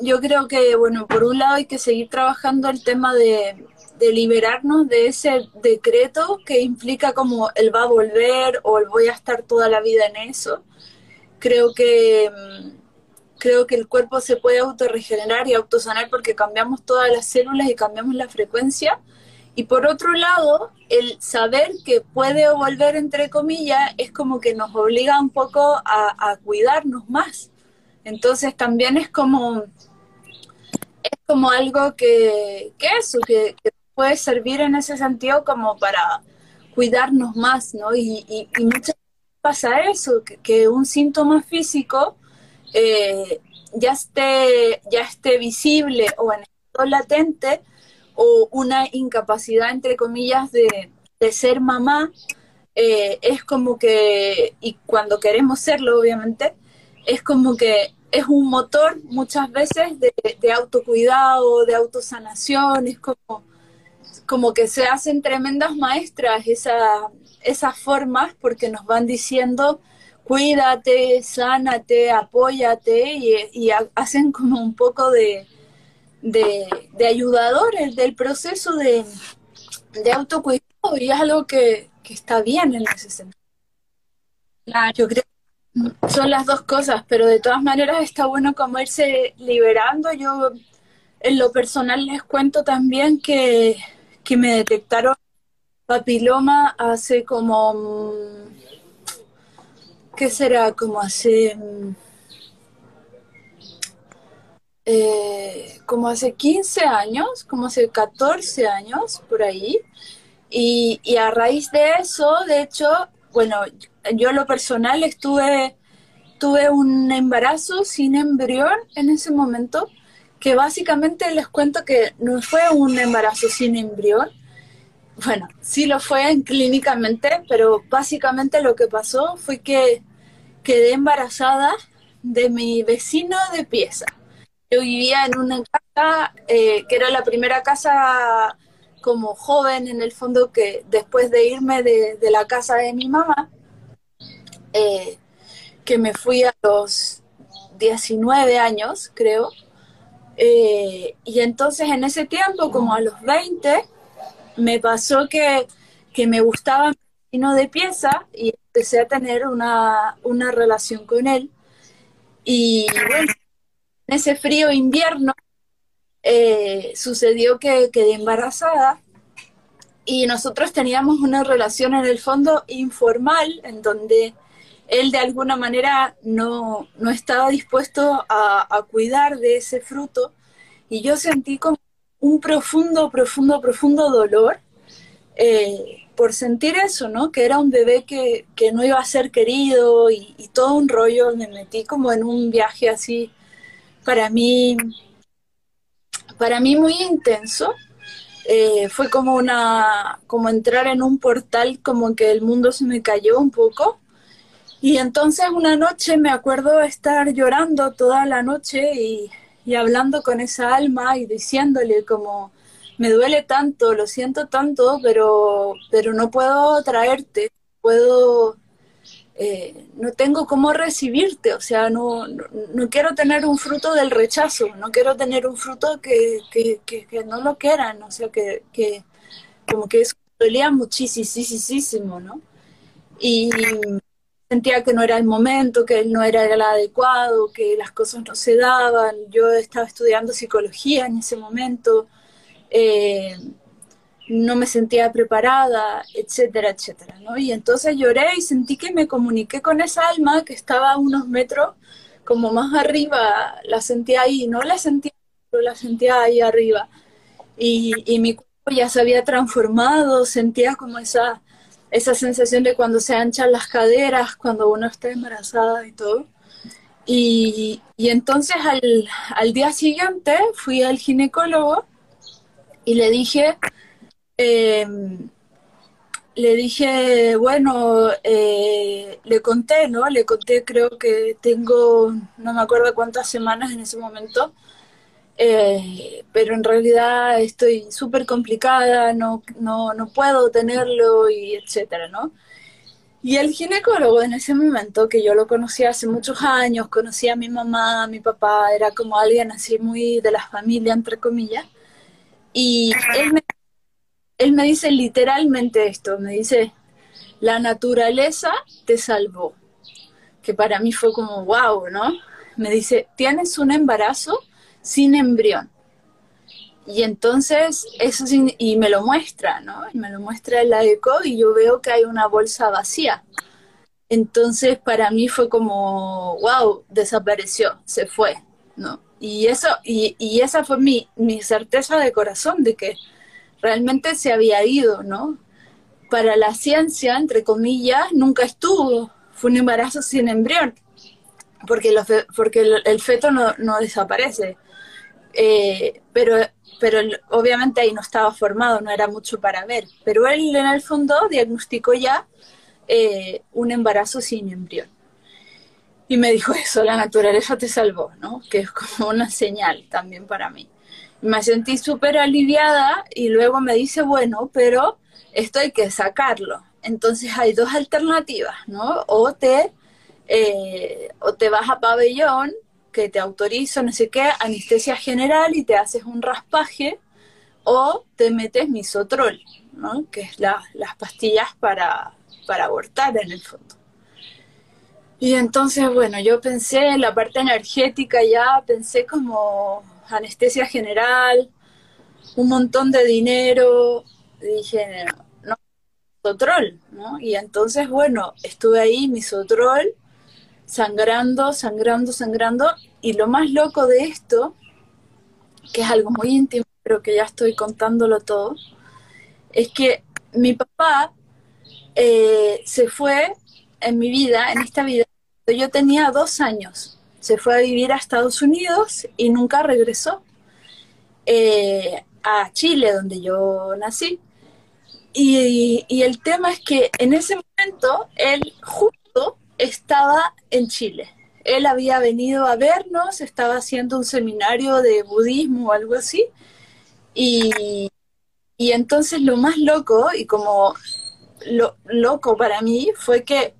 yo creo que, bueno, por un lado hay que seguir trabajando el tema de, de, liberarnos de ese decreto que implica como el va a volver o el voy a estar toda la vida en eso. Creo que creo que el cuerpo se puede autorregenerar y autosanar porque cambiamos todas las células y cambiamos la frecuencia y por otro lado, el saber que puede volver, entre comillas, es como que nos obliga un poco a, cuidarnos más. Entonces también es como, es como algo que, que eso, que, puede servir en ese sentido como para cuidarnos más, ¿no? Y, y, muchas veces pasa eso, que, un síntoma físico eh, ya esté, ya esté visible o en estado latente o una incapacidad, entre comillas, de, ser mamá, eh, es como que, y cuando queremos serlo, obviamente, es como que es un motor muchas veces de, de autocuidado, de autosanación, es como, como que se hacen tremendas maestras esa, esas formas porque nos van diciendo cuídate, sánate, apóyate y, hacen como un poco de, de, ayudadores del proceso de, de, autocuidado y es algo que, que está bien en ese sentido. Yo creo son las dos cosas, pero de todas maneras está bueno como irse liberando. Yo en lo personal les cuento también que, me detectaron papiloma hace como, ¿qué será? Como hace, eh, como hace 15 años, como hace 14 años, por ahí. Y, a raíz de eso, de hecho, bueno, yo lo personal estuve, tuve un embarazo sin embrión en ese momento, que básicamente les cuento que no fue un embarazo sin embrión. Bueno, sí lo fue clínicamente, pero básicamente lo que pasó fue que quedé embarazada de mi vecino de pieza. Yo vivía en una casa eh, que era la primera casa como joven en el fondo que después de irme de, la casa de mi mamá, eh, que me fui a los 19 años, creo, eh, y entonces en ese tiempo, como a los 20, me pasó que, que me gustaba mi vecino de pieza y empecé a tener una, una relación con él. Y en ese frío invierno eh, sucedió que quedé embarazada y nosotros teníamos una relación en el fondo informal en donde él de alguna manera no, estaba dispuesto a, cuidar de ese fruto y yo sentí como un profundo, profundo, profundo dolor eh, por sentir eso, ¿no? Que era un bebé que, no iba a ser querido y, y, todo un rollo, me metí como en un viaje así para mí para mí muy intenso. Eh, fue como una, como entrar en un portal, como que el mundo se me cayó un poco. Y entonces una noche me acuerdo estar llorando toda la noche y, y hablando con esa alma y diciéndole como, me duele tanto, lo siento tanto, pero, pero no puedo traerte, puedo eh, no tengo cómo recibirte, o sea, no, no, quiero tener un fruto del rechazo, no quiero tener un fruto que, no lo quieran, o sea, que, como que eso dolía muchísimo, ¿no? Y sentía que no era el momento, que él no era el adecuado, que las cosas no se daban, yo estaba estudiando psicología en ese momento, eh, no me sentía preparada, etcétera, etcétera, ¿no? Y entonces lloré y sentí que me comuniqué con esa alma que estaba a unos metros como más arriba, la sentía ahí, no la sentía, pero la sentía ahí arriba. Y, y mi cuerpo ya se había transformado, sentía como esa, esa sensación de cuando se anchan las caderas, cuando uno está embarazada y todo. Y, y entonces al, al día siguiente fui al ginecólogo y le dije, eh, le dije, bueno, eh, le conté, ¿no? Le conté, creo que tengo, no me acuerdo cuántas semanas en ese momento, eh, pero en realidad estoy súper complicada, no, no, no puedo tenerlo y etcétera, ¿no? Y el ginecólogo en ese momento, que yo lo conocía hace muchos años, conocía a mi mamá, a mi papá, era como alguien así muy de la familia, entre comillas, y él me él me dice literalmente esto, me dice, la naturaleza te salvó, que para mí fue como, wow, ¿no? Me dice, tienes un embarazo sin embrión. Y entonces, eso y me lo muestra, ¿no? Me lo muestra la eco y yo veo que hay una bolsa vacía. Entonces, para mí fue como, wow, desapareció, se fue, ¿no? Y eso, y, y esa fue mi, mi certeza de corazón de que realmente se había ido, ¿no? Para la ciencia, entre comillas, nunca estuvo, fue un embarazo sin embrión. porque, porque el, feto no, desaparece. Eh, pero, pero obviamente ahí no estaba formado, no era mucho para ver. Pero él en el fondo diagnosticó ya eh, un embarazo sin embrión. Y me dijo eso, la naturaleza te salvó, ¿no? Que es como una señal también para mí. Me sentí súper aliviada y luego me dice, bueno, pero esto hay que sacarlo. Entonces hay dos alternativas, ¿no? O te, eh, o te vas a pabellón, que te autorizo, no sé qué, anestesia general y te haces un raspaje, o te metes misotrol, ¿no? Que es las pastillas para, para abortar en el fondo. Y entonces, bueno, yo pensé en la parte energética ya, pensé como anestesia general, un montón de dinero, dije, no, misotrol, ¿no? Y entonces, bueno, estuve ahí, misotrol, sangrando, sangrando, sangrando, y lo más loco de esto, que es algo muy íntimo, pero que ya estoy contándolo todo, es que mi papá eh, se fue en mi vida, en esta vida, yo tenía dos años. Se fue a vivir a Estados Unidos y nunca regresó eh, a Chile, donde yo nací. Y, y, el tema es que en ese momento él justo estaba en Chile. Él había venido a vernos, estaba haciendo un seminario de budismo o algo así. Y, y entonces lo más loco, y como lo loco para mí fue que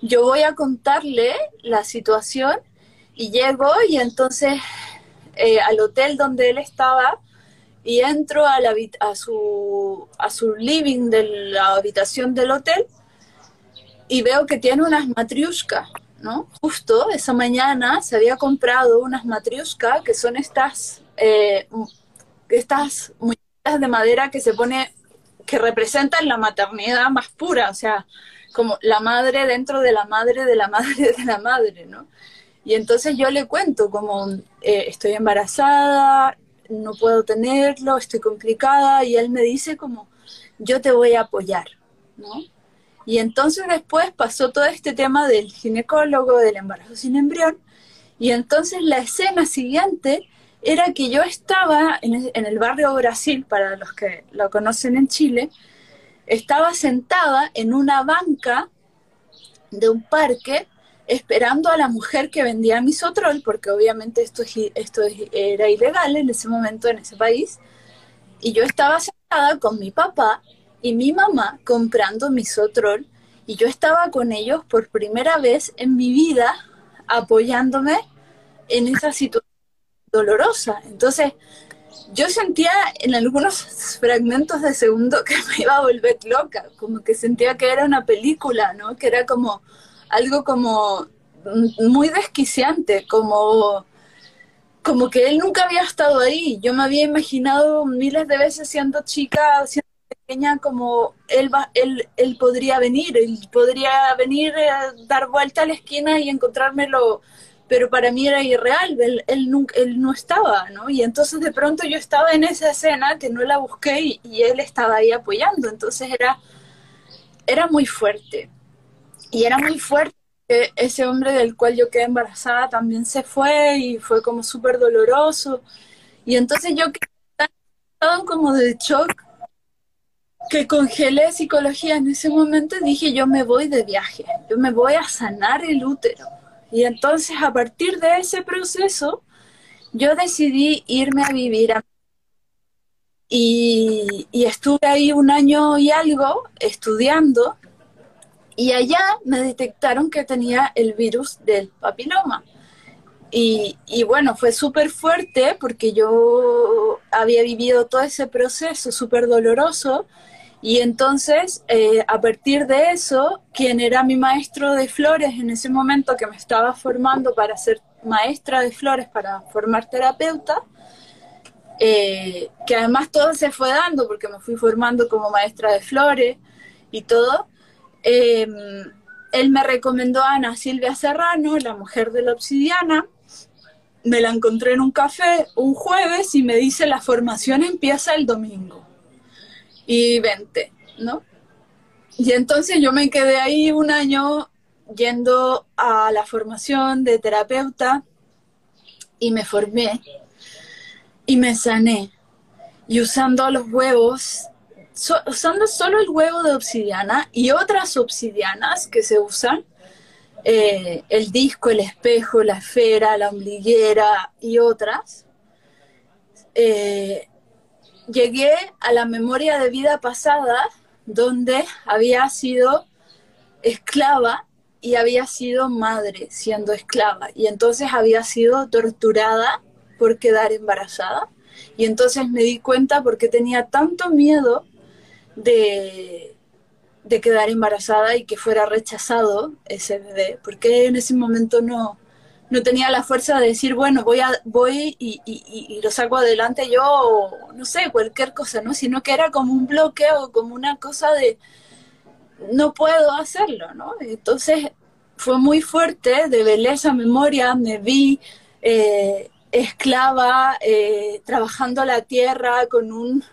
yo voy a contarle la situación y llego y entonces eh, al hotel donde él estaba y entro a, la, a, su, a su living de la habitación del hotel y veo que tiene unas matriuscas, ¿no? Justo esa mañana se había comprado unas matriuscas que son estas, eh, estas muñecas de madera que se pone que representan la maternidad más pura, o sea, como la madre dentro de la madre de la madre de la madre, ¿no? Y entonces yo le cuento como eh, estoy embarazada, no puedo tenerlo, estoy complicada, y él me dice como yo te voy a apoyar, ¿no? Y entonces después pasó todo este tema del ginecólogo, del embarazo sin embrión, y entonces la escena siguiente era que yo estaba en, el barrio Brasil, para los que lo conocen en Chile, estaba sentada en una banca de un parque esperando a la mujer que vendía misotrol, porque obviamente esto, esto era ilegal en ese momento en ese país, y yo estaba sentada con mi papá y mi mamá comprando misotrol, y yo estaba con ellos por primera vez en mi vida apoyándome en esa situación dolorosa. Entonces, yo sentía en algunos fragmentos de segundo que me iba a volver loca, como que sentía que era una película, ¿no? Que era como algo como muy desquiciante, como, como que él nunca había estado ahí. Yo me había imaginado miles de veces siendo chica, siendo pequeña, como él, va, él, él podría venir, él podría venir, a dar vuelta a la esquina y encontrármelo pero para mí era irreal, él, él, él, no estaba, ¿no? Y entonces de pronto yo estaba en esa escena que no la busqué y, él estaba ahí apoyando, entonces era, era muy fuerte. Y era muy fuerte ese hombre del cual yo quedé embarazada también se fue y fue como súper doloroso. Y entonces yo estaba como de shock que congelé psicología en ese momento dije yo me voy de viaje, yo me voy a sanar el útero y entonces a partir de ese proceso, yo decidí irme a vivir a... Y, y estuve ahí un año y algo estudiando y allá me detectaron que tenía el virus del papiloma. Y, y, bueno, fue súper fuerte porque yo había vivido todo ese proceso súper doloroso y entonces, eh, a partir de eso, quien era mi maestro de flores en ese momento que me estaba formando para ser maestra de flores, para formar terapeuta, eh, que además todo se fue dando porque me fui formando como maestra de flores y todo, em, él me recomendó a Ana Silvia Serrano, la mujer de la obsidiana, me la encontré en un café un jueves y me dice la formación empieza el domingo y 20, ¿no? Y entonces yo me quedé ahí un año yendo a la formación de terapeuta y me formé y me sané. Y usando los huevos, usando solo el huevo de obsidiana y otras obsidianas que se usan, eh, el disco, el espejo, la esfera, la ombliguera y otras, eh, llegué a la memoria de vida pasada donde había sido esclava y había sido madre siendo esclava. Y entonces había sido torturada por quedar embarazada. Y entonces me di cuenta porque tenía tanto miedo de, de quedar embarazada y que fuera rechazado ese bebé, porque en ese momento no, no tenía la fuerza de decir, bueno, voy, a, voy y, y, lo saco adelante yo, o no sé, cualquier cosa, ¿no? Sino que era como un bloqueo, como una cosa de, no puedo hacerlo, ¿no? Entonces fue muy fuerte, de esa memoria, me vi eh, esclava, eh, trabajando la tierra con un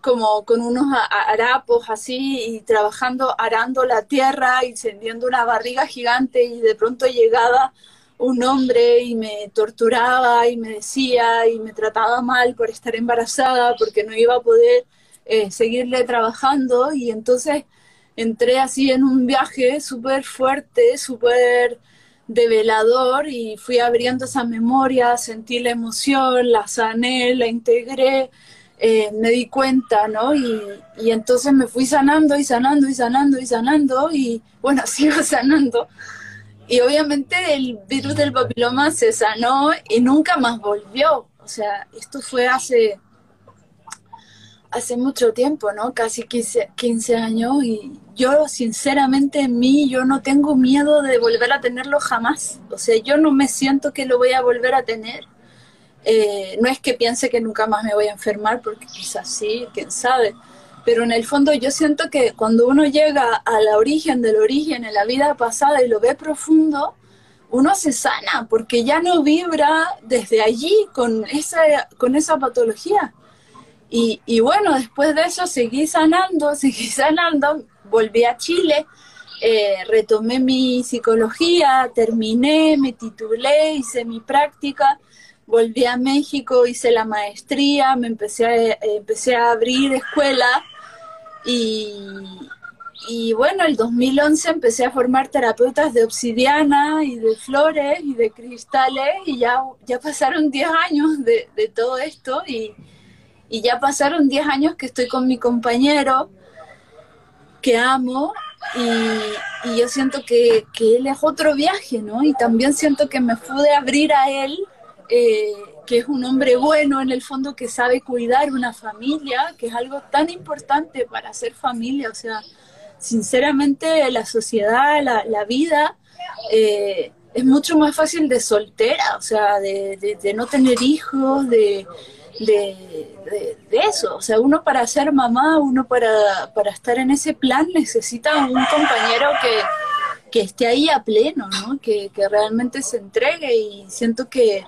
como con unos harapos así y trabajando, arando la tierra, encendiendo una barriga gigante y de pronto llegaba un hombre y me torturaba y me decía y me trataba mal por estar embarazada porque no iba a poder eh, seguirle trabajando y entonces entré así en un viaje súper fuerte, súper develador y fui abriendo esa memoria, sentí la emoción, la sané, la integré, eh, me di cuenta, ¿no? Y, y, entonces me fui sanando y sanando y sanando y sanando y bueno, <laughs> sigo sanando y obviamente el virus del papiloma se sanó y nunca más volvió. O sea, esto fue hace, hace mucho tiempo, ¿no? Casi 15, 15 años y yo sinceramente en mí yo no tengo miedo de volver a tenerlo jamás. O sea, yo no me siento que lo voy a volver a tener. Eh, no es que piense que nunca más me voy a enfermar, porque quizás sí, quién sabe pero en el fondo yo siento que cuando uno llega a la origen del origen en la vida pasada y lo ve profundo, uno se sana porque ya no vibra desde allí con esa, con esa patología. Y, bueno, después de eso seguí sanando, <laughs> seguí sanando, volví a Chile, eh, retomé mi psicología, terminé, me titulé, hice mi práctica, volví a México, hice la maestría, me empecé a, eh, empecé a abrir escuela y, bueno, el 2011 empecé a formar terapeutas de obsidiana y de flores y de cristales y ya, ya pasaron 10 años de, todo esto y, ya pasaron 10 años que estoy con mi compañero que amo y, yo siento que, él es otro viaje, ¿no? Y también siento que me pude abrir a él. Eh, que es un hombre bueno en el fondo que sabe cuidar una familia, que es algo tan importante para hacer familia. O sea, sinceramente la sociedad, la, vida eh, es mucho más fácil de soltera, o sea, de, no tener hijos, de, de, eso. O sea, uno para ser mamá, uno para, para estar en ese plan necesita un compañero que, que esté ahí a pleno, ¿no? que, que realmente se entregue y siento que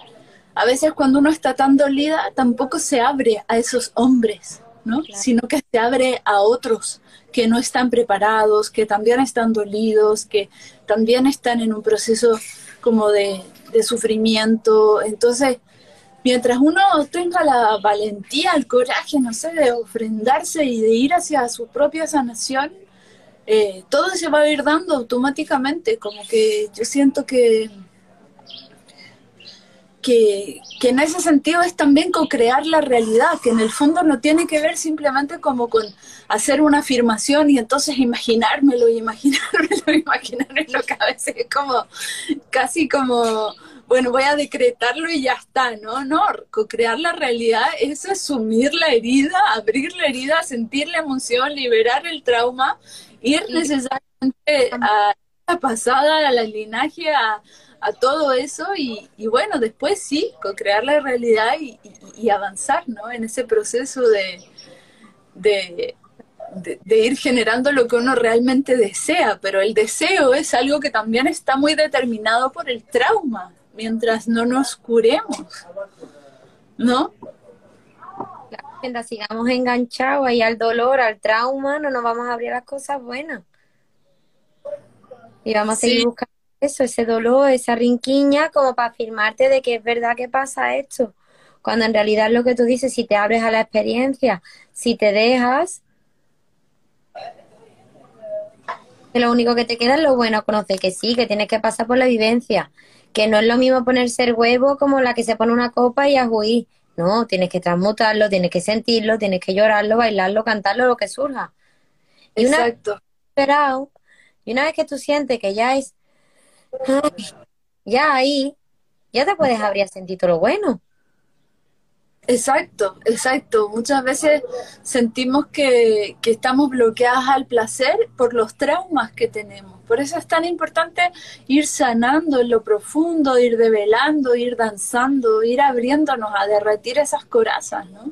a veces cuando uno está tan dolida tampoco se abre a esos hombres, ¿no? Sino que se abre a otros que no están preparados, que también están dolidos, que también están en un proceso como de, sufrimiento. Entonces, mientras uno tenga la valentía, el coraje, no sé, de ofrendarse y de ir hacia su propia sanación, eh, todo se va a ir dando automáticamente, como que yo siento que que, en ese sentido es también co-crear la realidad, que en el fondo no tiene que ver simplemente como con hacer una afirmación y entonces imaginármelo y imaginármelo, <laughs> imaginármelo, que a veces es como casi como, bueno, voy a decretarlo y ya está, ¿no? No, co-crear la realidad es asumir la herida, abrir la herida, sentir la emoción, liberar el trauma, ir necesariamente a <laughs> pasada, la linaje, a todo eso y, bueno, después sí, co-crear la realidad y, avanzar, ¿no? En ese proceso de, de, ir generando lo que uno realmente desea, pero el deseo es algo que también está muy determinado por el trauma, mientras no nos curemos, ¿no? Mientras sigamos enganchados ahí al dolor, al trauma, no nos vamos a abrir las cosas buenas. Y vamos a seguir buscando eso, ese dolor, esa rinquiña, como para afirmarte de que es verdad que pasa esto. Cuando en realidad lo que tú dices, si te abres a la experiencia, si te dejas, lo único que te queda es lo bueno, conoce que sí, que tienes que pasar por la vivencia, que no es lo mismo ponerse el huevo como la que se pone una copa y a juir. No, tienes que transmutarlo, tienes que sentirlo, tienes que llorarlo, bailarlo, cantarlo, lo que surja. Y Exacto. Una, y una vez que tú sientes que ya es, ya ahí, ya te puedes abrir a sentir todo lo bueno. Exacto, exacto. Muchas veces sentimos que, que, estamos bloqueadas al placer por los traumas que tenemos. Por eso es tan importante ir sanando en lo profundo, ir develando, ir danzando, ir abriéndonos a derretir esas corazas, ¿no?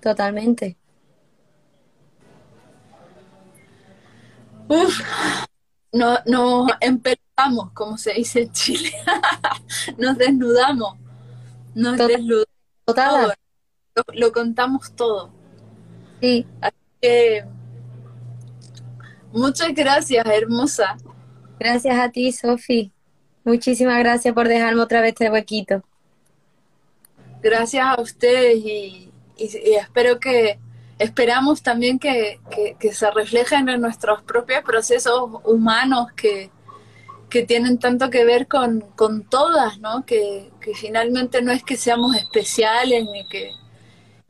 Totalmente. Uf, no, nos empezamos, como se dice en Chile. <laughs> nos desnudamos. Nos desnudamos. Todo. Lo, lo, contamos todo. Sí. Así que muchas gracias, hermosa. Gracias a ti, Sofi. Muchísimas gracias por dejarme otra vez este huequito. Gracias a ustedes y, y, y espero que, esperamos también que, que, se reflejen en nuestros propios procesos humanos que, que tienen tanto que ver con, con todas, ¿no? Que, que, finalmente no es que seamos especiales ni que,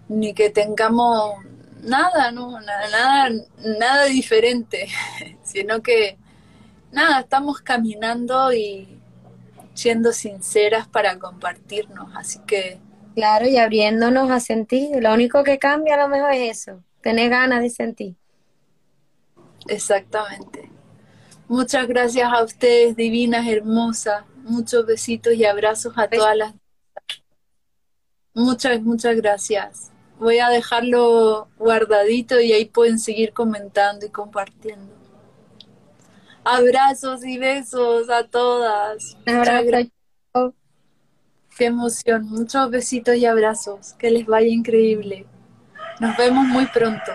ni que tengamos nada, ¿no? Nada, nada, nada diferente, <laughs> sino que nada, estamos caminando y siendo sinceras para compartirnos, así que Claro, y abriéndonos a sentir. Lo único que cambia a lo mejor es eso, tener ganas de sentir. Exactamente. Muchas gracias a ustedes, divinas, hermosas. Muchos besitos y abrazos a todas las. Muchas, muchas gracias. Voy a dejarlo guardadito y ahí pueden seguir comentando y compartiendo. Abrazos y besos a todas. Muchas gracias. Qué emoción. Muchos besitos y abrazos. Que les vaya increíble. Nos vemos muy pronto.